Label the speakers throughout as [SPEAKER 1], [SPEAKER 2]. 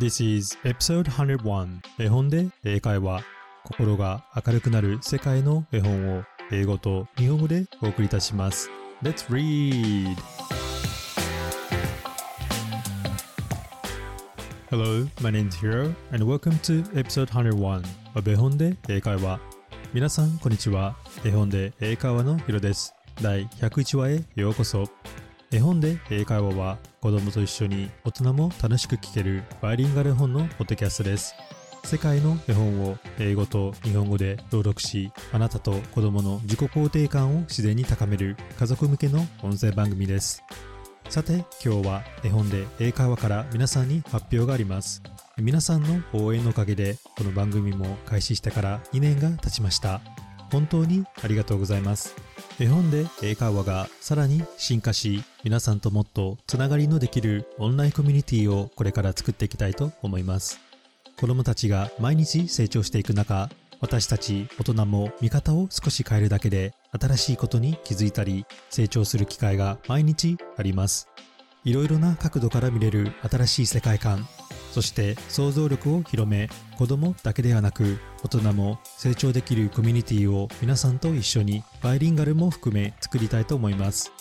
[SPEAKER 1] This is episode 101絵本で英会話。心が明るくなる世界の絵本を英語と日本語でお送りいたします。Let's read! Hello, my name is Hiro and welcome to episode 101 of 絵本で英会話。皆さんこんにちは。絵本で英会話のヒロです。第101話へようこそ。絵本で英会話は子供と一緒に大人も楽しく聞けるバイリンガル本のポッドキャストです。世界の絵本を英語と日本語で朗読しあなたと子供の自己肯定感を自然に高める家族向けの音声番組です。さて今日は絵本で英会話から皆さんに発表があります。皆さんの応援のおかげでこの番組も開始してから2年が経ちました。本当にありがとうございます。絵本で英会話がさらに進化し皆さんともっとつながりのできるオンラインコミュニティをこれから作っていきたいと思います。子供たちが毎日成長していく中私たち大人も見方を少し変えるだけで新しいことに気づいたり成長する機会が毎日あります。いろいろな角度から見れる新しい世界観そして想像力を広め子供だけではなく大人も成長できるコミュニティを皆さんと一緒にバイリンガルも含め作りたいと思います。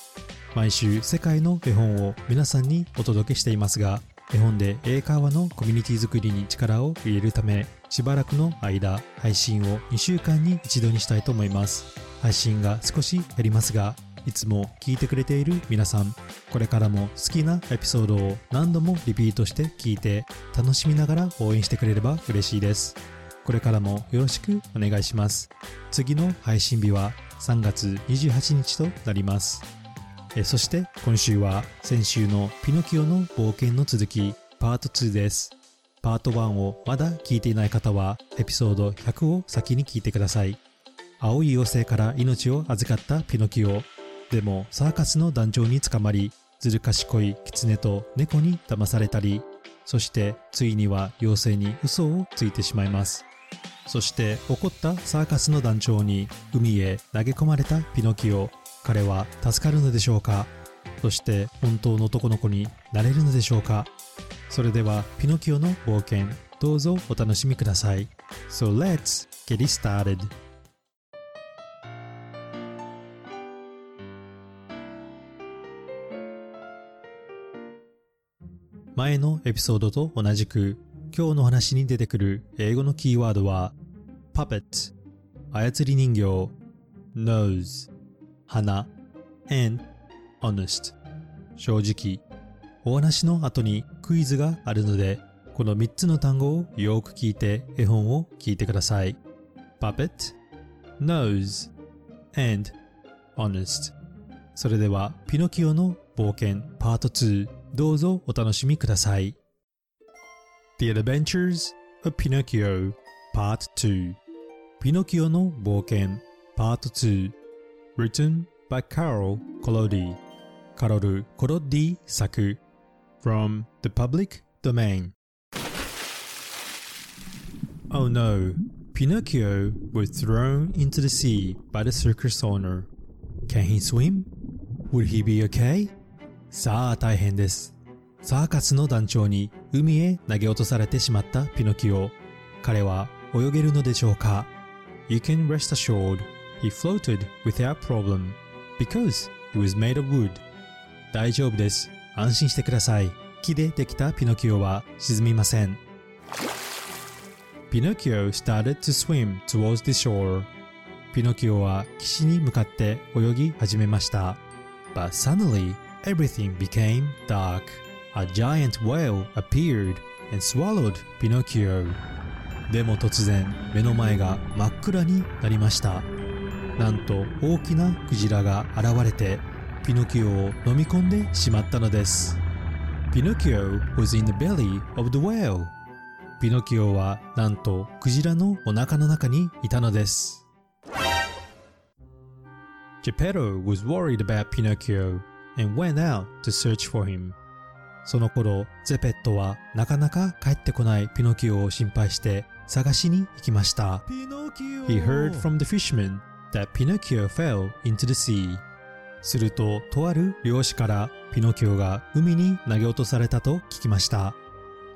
[SPEAKER 1] 毎週世界の絵本を皆さんにお届けしていますが絵本で英会話のコミュニティ作りに力を入れるためしばらくの間配信を2週間に一度にしたいと思います。配信が少し減りますがいつも聞いてくれている皆さんこれからも好きなエピソードを何度もリピートして聞いて楽しみながら応援してくれれば嬉しいです。これからもよろしくお願いします。次の配信日は3月28日となります。えそして今週は先週のピノキオの冒険の続きパート2です。パート1をまだ聞いていない方はエピソード100を先に聞いてください。青い妖精から命を預かったピノキオ。でもサーカスの団長に捕まりずる賢い狐と猫に騙されたりそしてついには妖精に嘘をついてしまいます。そして怒ったサーカスの団長に海へ投げ込まれたピノキオ彼は助かるのでしょうか？そして本当の男の子になれるのでしょうか？それではピノキオの冒険どうぞお楽しみください。So let's get started. 前のエピソードと同じく今日の話に出てくる英語のキーワードは puppet 操り人形。nose 鼻。and honest 正直。お話の後にクイズがあるのでこの3つの単語をよく聞いて絵本を聞いてください。puppet nose and honest それではピノキオの冒険パート2どうぞお楽しみください The Adventures of Pinocchio Part 2ピノキオの冒険 Part 2 Written by Carol Collodi カロル・コロッディ作 From the Public Domain Oh no, Pinocchio was thrown into the sea by the circus owner. Can he swim? Would he be okay? さあ大変です。サーカスの団長に海へ投げ落とされてしまったピノキオ。彼は泳げるのでしょうか ?You can rest assured he floated without problem because he was made of wood. 大丈夫です。安心してください。木でできたピノキオは沈みません。Pinocchio started to swim towards the shore. ピノキオは岸に向かって泳ぎ始めました。But suddenly, everything became dark. A giant whale appeared and swallowed Pinocchio. でも突然、目の前が真っ暗になりました。なんと大きなクジラが現れて、ピノキオを飲み込んでしまったのです。Pinocchio was in the belly of the whale. ピノキオはなんとクジラのお腹の中にいたのです。Geppetto was worried about Pinocchio and went out to search for him. その頃、ゼペットはなかなか帰ってこないピノキオを心配して探しに行きました。He heard from the fisherman that Pinocchio fell into the sea. すると、とある漁師からピノキオが海に投げ落とされたと聞きました。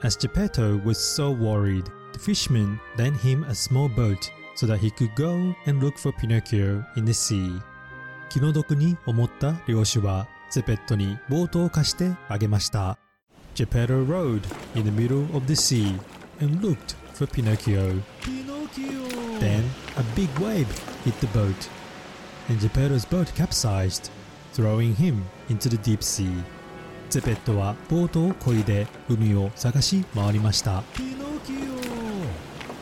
[SPEAKER 1] As Geppetto was so worried, the fisherman lent him a small boat so that he could go and look for Pinocchio in the sea. 気の毒に思った漁師はゼペットにボートを貸してあげました。Geppetto rowed in the middle of the sea and looked for Pinocchio. Pinocchio! Then a big wave hit the boat, and Geppetto's boat capsized, throwing him into the deep sea. ゼペットはボートを漕いで海を探し回りました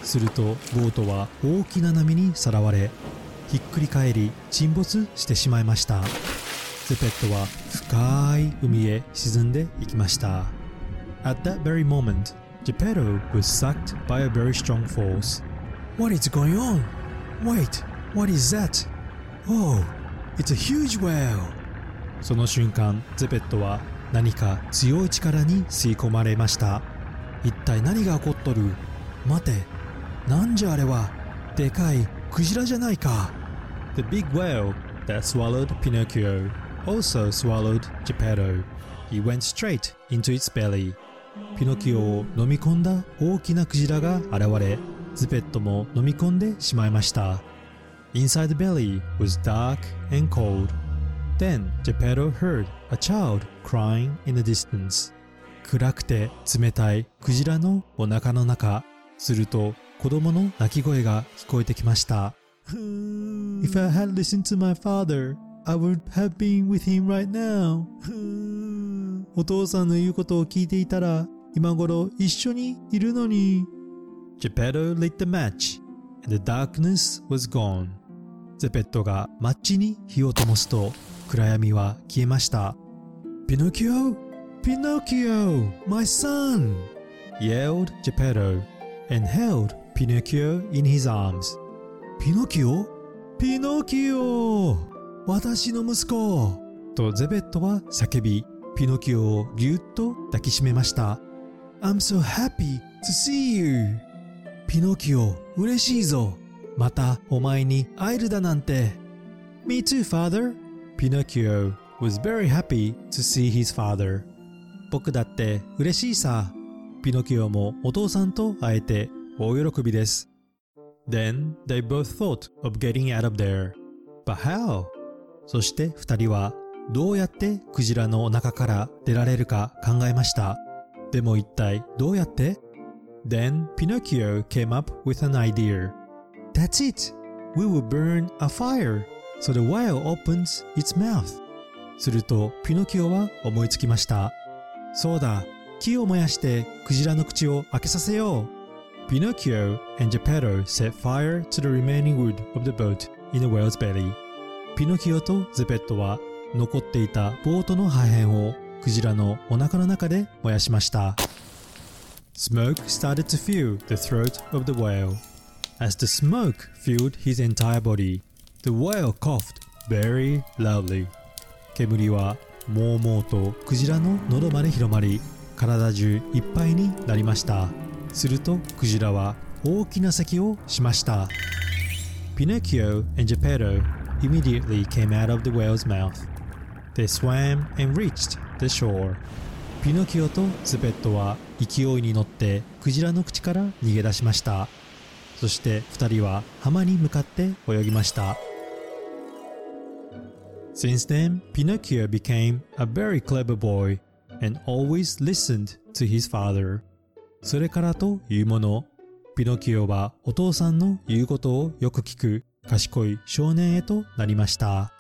[SPEAKER 1] するとボートは大きな波にさらわれひっくり返り沈没してしまいましたゼペットは深い海へ沈んでいきました At that very moment, Geppetto was sucked by a very strong force. What is going on? Wait, what is that? Oh, it's a huge whale! その瞬間、ゼペットは何か強い力に吸い込まれました一体何が起こっとる待てなんじゃあれはでかいクジラじゃないか The big whale that swallowed Pinocchio also swallowed Geppetto. He went straight into its belly. ピノキオを飲み込んだ大きなクジラが現れ、ズペットも飲み込んでしまいました。Inside the belly was dark and cold. Then Geppetto heard a child crying in the distance. 暗くて冷たいクジラのお腹の中。すると子供の泣き声が聞こえてきました。If I had listened to my father, I would have been with him right now. お父さんの言うことを聞いていたら今頃一緒にいるのに。Geppetto lit the match and the darkness was gone. ゼペットがマッチに火を灯すと暗闇は消えました。Pinocchio! Pinocchio! My son! yelled Geppetto and held Pinocchio in his arms. Pinocchio? Pinocchio! 私の息子とゼベットは叫び、ピノキオをぎゅっと抱きしめました。I'm so happy to see you! ピノキオ、嬉しいぞまたお前に会えるだなんて。Me too, father! Pinocchio was very happy to see his father. 僕だって嬉しいさ。ピノキオもお父さんと会えて大喜びです。Then they both thought of getting out of there. But how? そして二人はどうやってクジラの中から出られるか考えました。でも一体どうやって Then Pinocchio came up with an idea. That's it! We will burn a fire So the whale opens its mouth. するとピノキオは思いつきました。そうだ、木を燃やしてクジラの口を開けさせよう。Pinocchio and Geppetto set fire to the remaining wood of the boat in the whale's belly. ピノキオとゼペットは残っていたボートの破片をクジラのお腹の中で燃やしました。Smoke started to fill the throat of the whale. As the smoke filled his entire body, The whale coughed very loudly. 煙はもうもうとクジラの喉まで広まり体中いっぱいになりましたするとクジラは大きな咳をしました Pinocchio and Geppetto immediately came out of the whale's mouth They swam and reached the shore ピノキオとズペットは勢いに乗ってクジラの口から逃げ出しましたそして2人は浜に向かって泳ぎました Since then, Pinocchio became a very clever boy and always listened to his father. それからというもの、ピノキオはお父さんの言うことをよく聞く賢い少年へとなりました。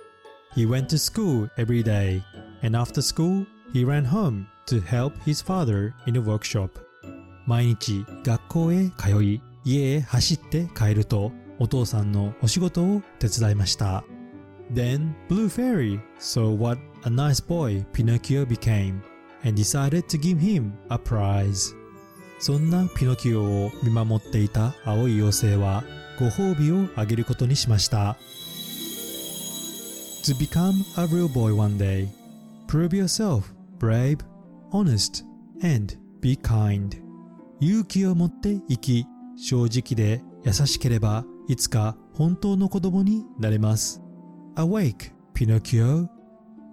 [SPEAKER 1] He went to school every day, and after school, he ran home to help his father in the workshop. 毎日学校へ通い、家へ走って帰ると、お父さんのお仕事を手伝いました。Then Blue Fairy saw what a nice boy Pinocchio became and decided to give him a prize. そんなピノキオを見守っていた青い妖精はご褒美をあげることにしました。To become a real boy one day, prove yourself brave, honest, and be kind. 勇気を持って生き、正直で優しければいつか本当の子供になれます。Awake, Pinocchio.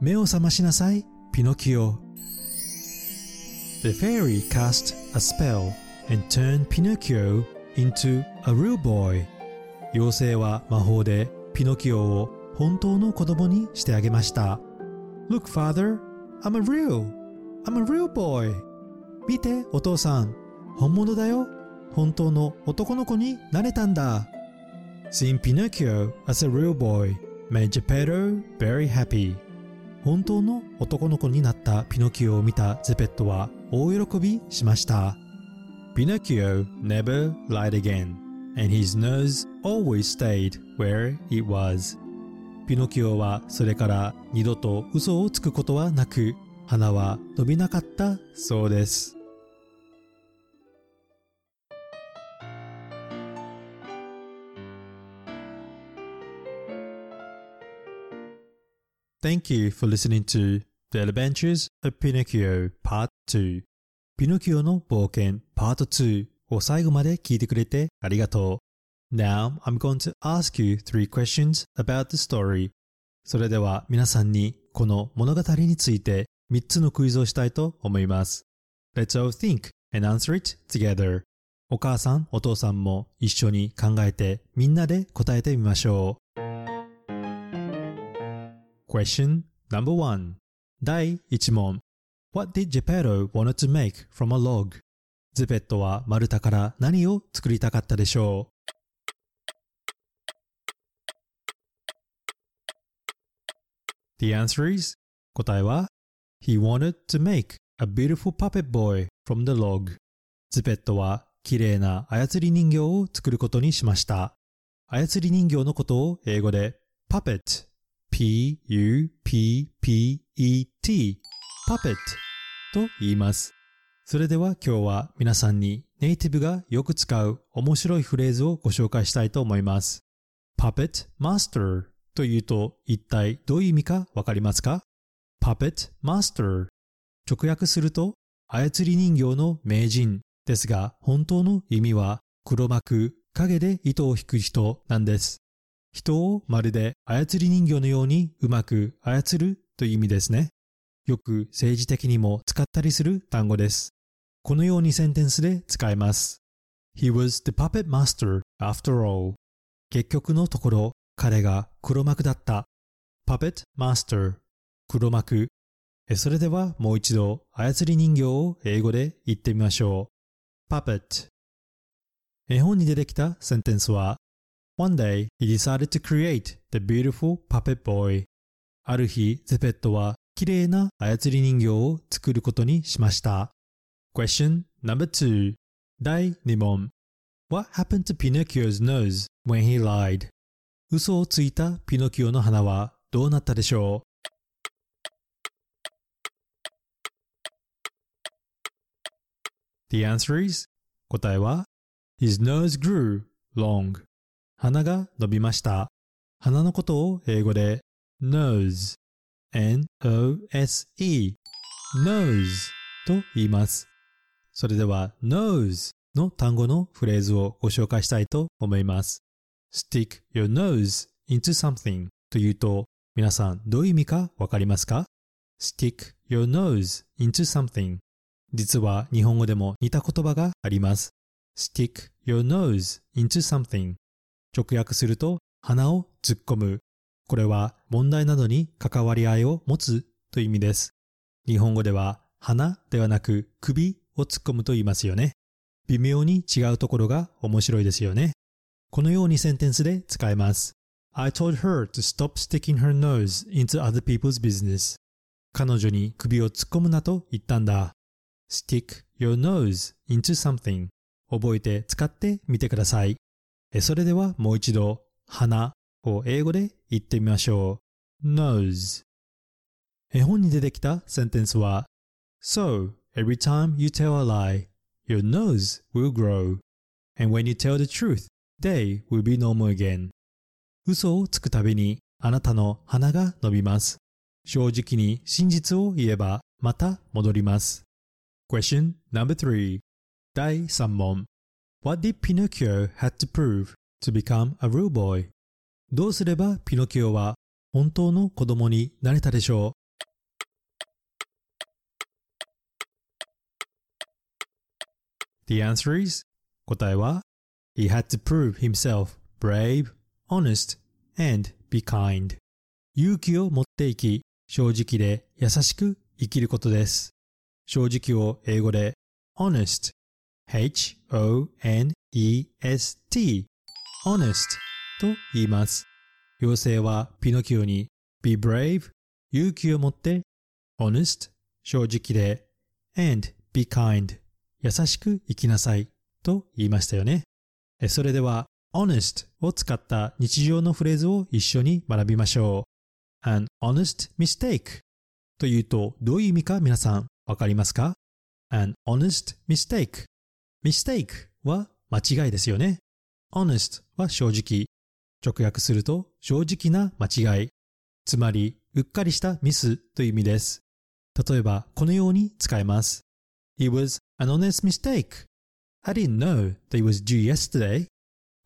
[SPEAKER 1] 目を覚ましなさい、ピノキオ。The fairy cast a spell and turned Pinocchio into a real boy. 妖精は魔法でピノキオを本当の子供にしてあげました。Look, father, I'm a real, I'm a real boy. 見て、お父さん、本物だよ。本当の男の子になれたんだ。Seeing Pinocchio as a real boy made Geppetto very happy. 本当の男の子になったピノキオを見たゼペットは大喜びしました。Pinocchio never lied again, and his nose always stayed where it was. ピノキオはそれから二度と嘘をつくことはなく、鼻は伸びなかったそうです。Thank you for listening to The Adventures of Pinocchio Part 2ピノキオの冒険 Part 2を最後まで聞いてくれてありがとう。Now I'm going to ask you three questions about the story. それでは皆さんにこの物語について3つのクイズをしたいと思います。Let's all think and answer it together. お母さん、お父さんも一緒に考えてみんなで答えてみましょう。Question number one 第1問 What did Geppetto want to make from a log? ゼペットは丸太から何を作りたかったでしょう The answer is 答えは He wanted to make a beautiful puppet boy from the log ズペットは綺麗な操り人形を作ることにしました操り人形のことを英語で puppet p-u-p-p-e-t puppet と言います。それでは今日は皆さんにネイティブがよく使う面白いフレーズをご紹介したいと思います。puppet master というと一体どういう意味かわかりますか ?puppet master 直訳すると操り人形の名人ですが本当の意味は黒幕影で糸を引く人なんです。人をまるで操り人形のようにうまく操るという意味ですね。よく政治的にも使ったりする単語です。このようにセンテンスで使えます。He was the puppet master after all. 結局のところ、彼が黒幕だった。puppet master 黒幕。それではもう一度操り人形を英語で言ってみましょう。puppet 絵本に出てきたセンテンスは One day, he decided to create the beautiful puppet boy. ある日、ゼペットは綺麗な操り人形を作ることにしました。Question number two 第2問 What happened to Pinocchio's nose when he lied? 嘘をついたピノキオの鼻はどうなったでしょう The answer is 答えは His nose grew long 鼻が伸びました。鼻のことを英語で nose, n-o-s-e, nose と言います。それでは nose の単語のフレーズをご紹介したいと思います。stick your nose into something というと皆さんどういう意味かわかりますか ?stick your nose into something 実は日本語でも似た言葉があります。stick your nose into something 直訳すると鼻を突っ込む。これは問題などに関わり合いを持つという意味です。日本語では鼻ではなく首を突っ込むと言いますよね。微妙に違うところが面白いですよね。このようにセンテンスで使えます。I told her to stop sticking her nose into other people's business. 彼女に首を突っ込むなと言ったんだ。stick your nose into something 覚えて使ってみてください。それではもう一度、鼻を英語で言ってみましょう。nose 絵本に出てきたセンテンスは So, every time you tell a lie, your nose will grow. And when you tell the truth, they will be normal again. 嘘をつくたびにあなたの鼻が伸びます。正直に真実を言えばまた戻ります。Question No.3 第3問 What did Pinocchio had to prove to become a real boy? どうすればピノキオは本当の子供になれたでしょう The answer is 答えは He had to prove himself brave, honest, and be kind. 勇気を持っていき、正直で優しく生きることです。正直を英語で honest, h-o-n-e-s-t, honest と言います。妖精はピノキオに be brave, 勇気を持って honest, 正直で and be kind, 優しく生きなさいと言いましたよね。それでは honest を使った日常のフレーズを一緒に学びましょう。an honest mistake というとどういう意味か皆さんわかりますか ?an honest mistake mistake は間違いですよね。honest は正直。直訳すると正直な間違い。つまり、うっかりしたミスという意味です。例えば、このように使えます。It was an honest mistake. I didn't know that it was due yesterday.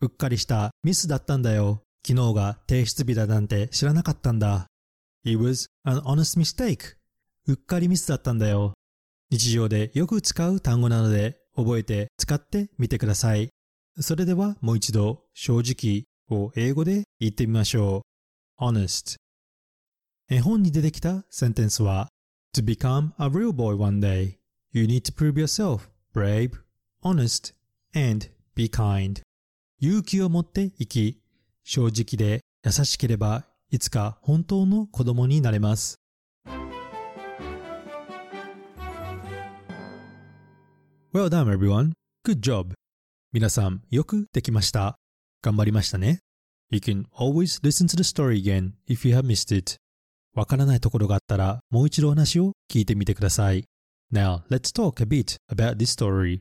[SPEAKER 1] うっかりしたミスだったんだよ。昨日が提出日だなんて知らなかったんだ。It was an honest mistake. うっかりミスだったんだよ。日常でよく使う単語なので覚えて使ってみてください。それではもう一度正直を英語で言ってみましょう。honest 絵本に出てきたセンテンスは To become a real boy one day, you need to prove yourself brave, honest, and be kind. 勇気を持って生き、正直で優しければいつか本当の子供になれます。Well done, everyone. Good job. 皆さん、よくできました。頑張りましたね。You can always listen to the story again if you have missed it. わからないところがあったら、もう一度話を聞いてみてください。Now, let's talk a bit about this story.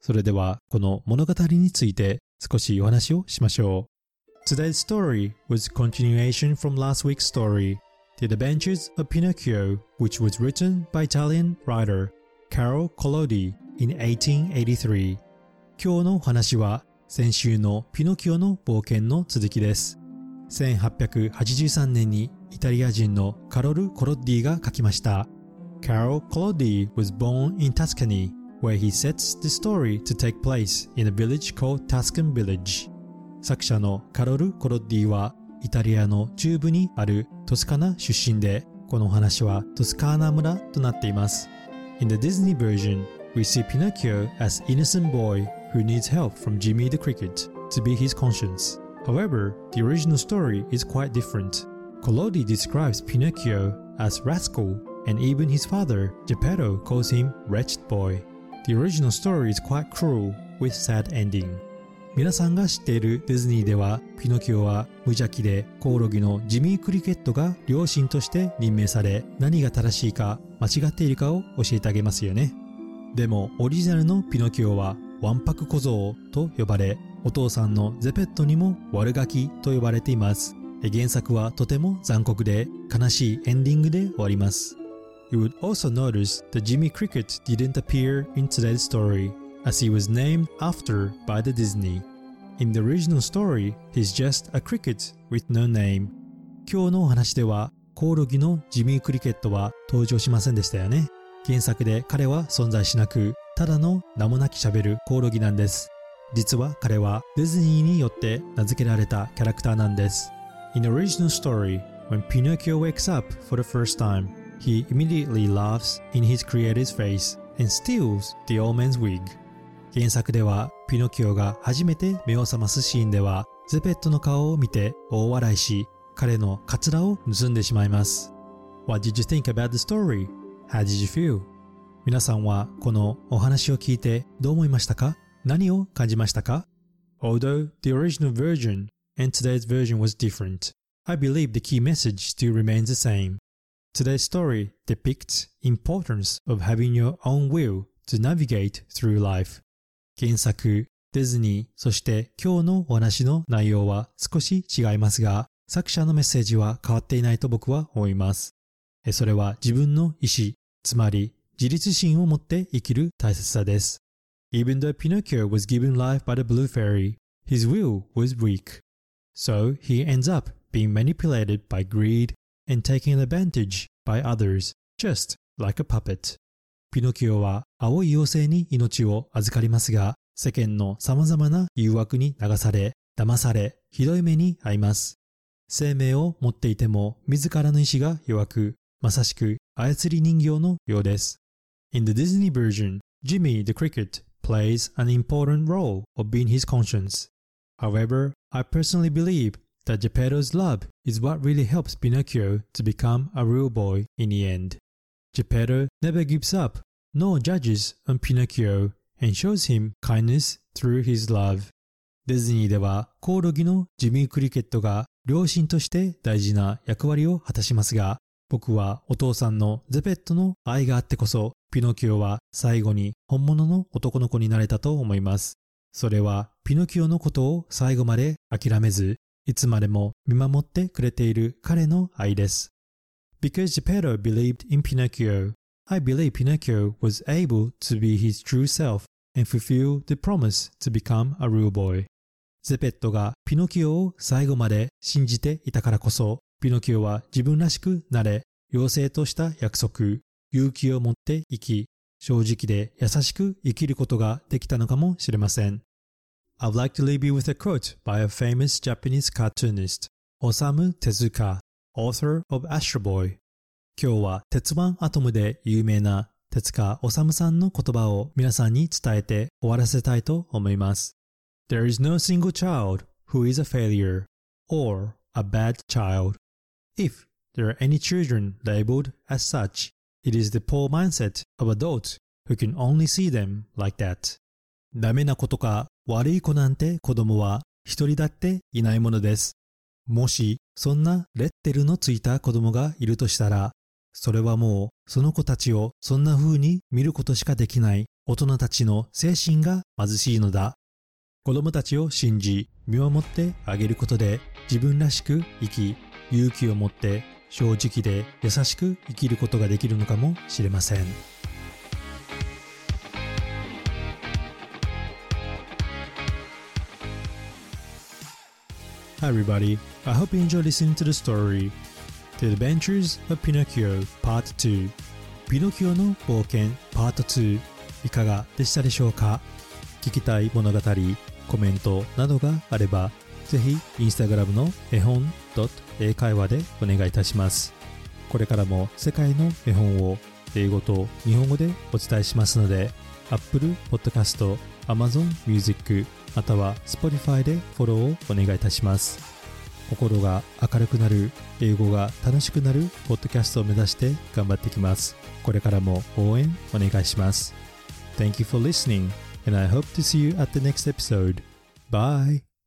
[SPEAKER 1] それでは、この物語について少しお話をしましょう。Today's story was continuation from last week's story, The Adventures of Pinocchio, which was written by Italian writer Carol Collodi in 1883今日のお話は先週のピノキオの冒険の続きです1883年にイタリア人のカロル・コロッディが書きました Carol Collodi was born in Tuscany where he sets the story to take place in a village called Tuscan Village 作者のカロル・コロッディはイタリアの中部にあるトスカナ出身でこのお話はトスカーナ村となっています In the Disney version, we see Pinocchio as innocent boy who needs help from Jimmy the Cricket to be his conscience. However, the original story is quite different. Collodi describes Pinocchio as rascal and even his father, Geppetto, calls him wretched boy. The original story is quite cruel with sad ending. 皆さんが知っているディズニーではピノキオは無邪気でコオロギのジミー・クリケットが両親として任命され何が正しいか間違っているかを教えてあげますよねでもオリジナルのピノキオはわんぱく小僧と呼ばれお父さんのゼペットにも悪ガキと呼ばれています原作はとても残酷で悲しいエンディングで終わります You would also notice that Jimmy Cricket didn't appear in today's story as he was named after by the Disney. In the original story, he's just a cricket with no name. 今日のお話ではコオロギのジミー・クリケットは登場しませんでしたよね。原作で彼は存在しなく、ただの名もなき喋るコオロギなんです。実は彼はディズニーによって名付けられたキャラクターなんです。In the original story, when Pinocchio wakes up for the first time, he immediately laughs in his creator's face and steals the old man's wig. 原作ではピノキオが初めて目を覚ますシーンではゼペットの顔を見て大笑いし彼のカツラを盗んでしまいます What did you think about the story? How did you feel? 皆さんはこのお話を聞いてどう思いましたか何を感じましたか Although the original version and today's version was different, I believe the key message still remains the same. Today's story depicts importance of having your own will to navigate through life. 原作、ディズニー、そして今日のお話の内容は少し違いますが、作者のメッセージは変わっていないと僕は思います。それは自分の意志、つまり自立心を持って生きる大切さです。Even though Pinocchio was given life by the blue fairy, his will was weak. So he ends up being manipulated by greed and taken advantage by others, just like a puppet. ピノキオは青い妖精に命を預かりますが、世間の様々な誘惑に流され、騙され、ひどい目に遭います。生命を持っていても自らの意志が弱く、まさしく操り人形のようです。In the Disney version, Jimmy the Cricket plays an important role of being his conscience. However, I personally believe that Geppetto's love is what really helps Pinocchio to become a real boy in the end. Geppetto never gives up, nor judges on Pinocchio and shows him kindness through his love. ディズニーではコオロギのジミー・クリケットが両親として大事な役割を果たしますが、僕はお父さんのゼペットの愛があってこそ、 ピノキオは最後に本物の男の子になれたと思います。それはピノキオのことを最後まで諦めず、いつまでも見守ってくれている彼の愛です。Because Geppetto believed in Pinocchio, I believe Pinocchio was able to be his true self and fulfill the promise to become a real boy. ゼペットがピノキオを最後まで信じていたからこそ、ピノキオは自分らしくなれ、妖精とした約束、勇気を持って生き、正直で優しく生きることができたのかもしれません。I'd like to leave you with a quote by a famous Japanese cartoonist, Osamu Tezuka, author of Astro Boy. 今日は鉄腕アトムで有名な手塚治虫さんの言葉を皆さんに伝えて終わらせたいと思います。There is no single child who is a failure or a bad child. If there are any children labeled as such, it is the poor mindset of adults who can only see them like that. ダメなことか悪い子なんて子供は一人だっていないものです。もしそんなレッテルのついた子供がいるとしたら、それはもうその子たちをそんな風に見ることしかできない大人たちの精神が貧しいのだ。子供たちを信じ、見守ってあげることで自分らしく生き、勇気を持って正直で優しく生きることができるのかもしれません。Hi everybody, I hope you enjoy listening to the story The Adventures of Pinocchio Part 2ピノキオの冒険 Part 2いかがでしたでしょうか聞きたい物語、コメントなどがあればぜひインスタグラムの絵本英会話でお願いいたしますこれからも世界の絵本を英語と日本語でお伝えしますので Apple Podcast、Amazon Music または Spotify でフォローをお願いいたします。心が明るくなる、英語が楽しくなるポッドキャストを目指して頑張っていきます。これからも応援お願いします。Thank you for listening and I hope to see you at the next episode. Bye!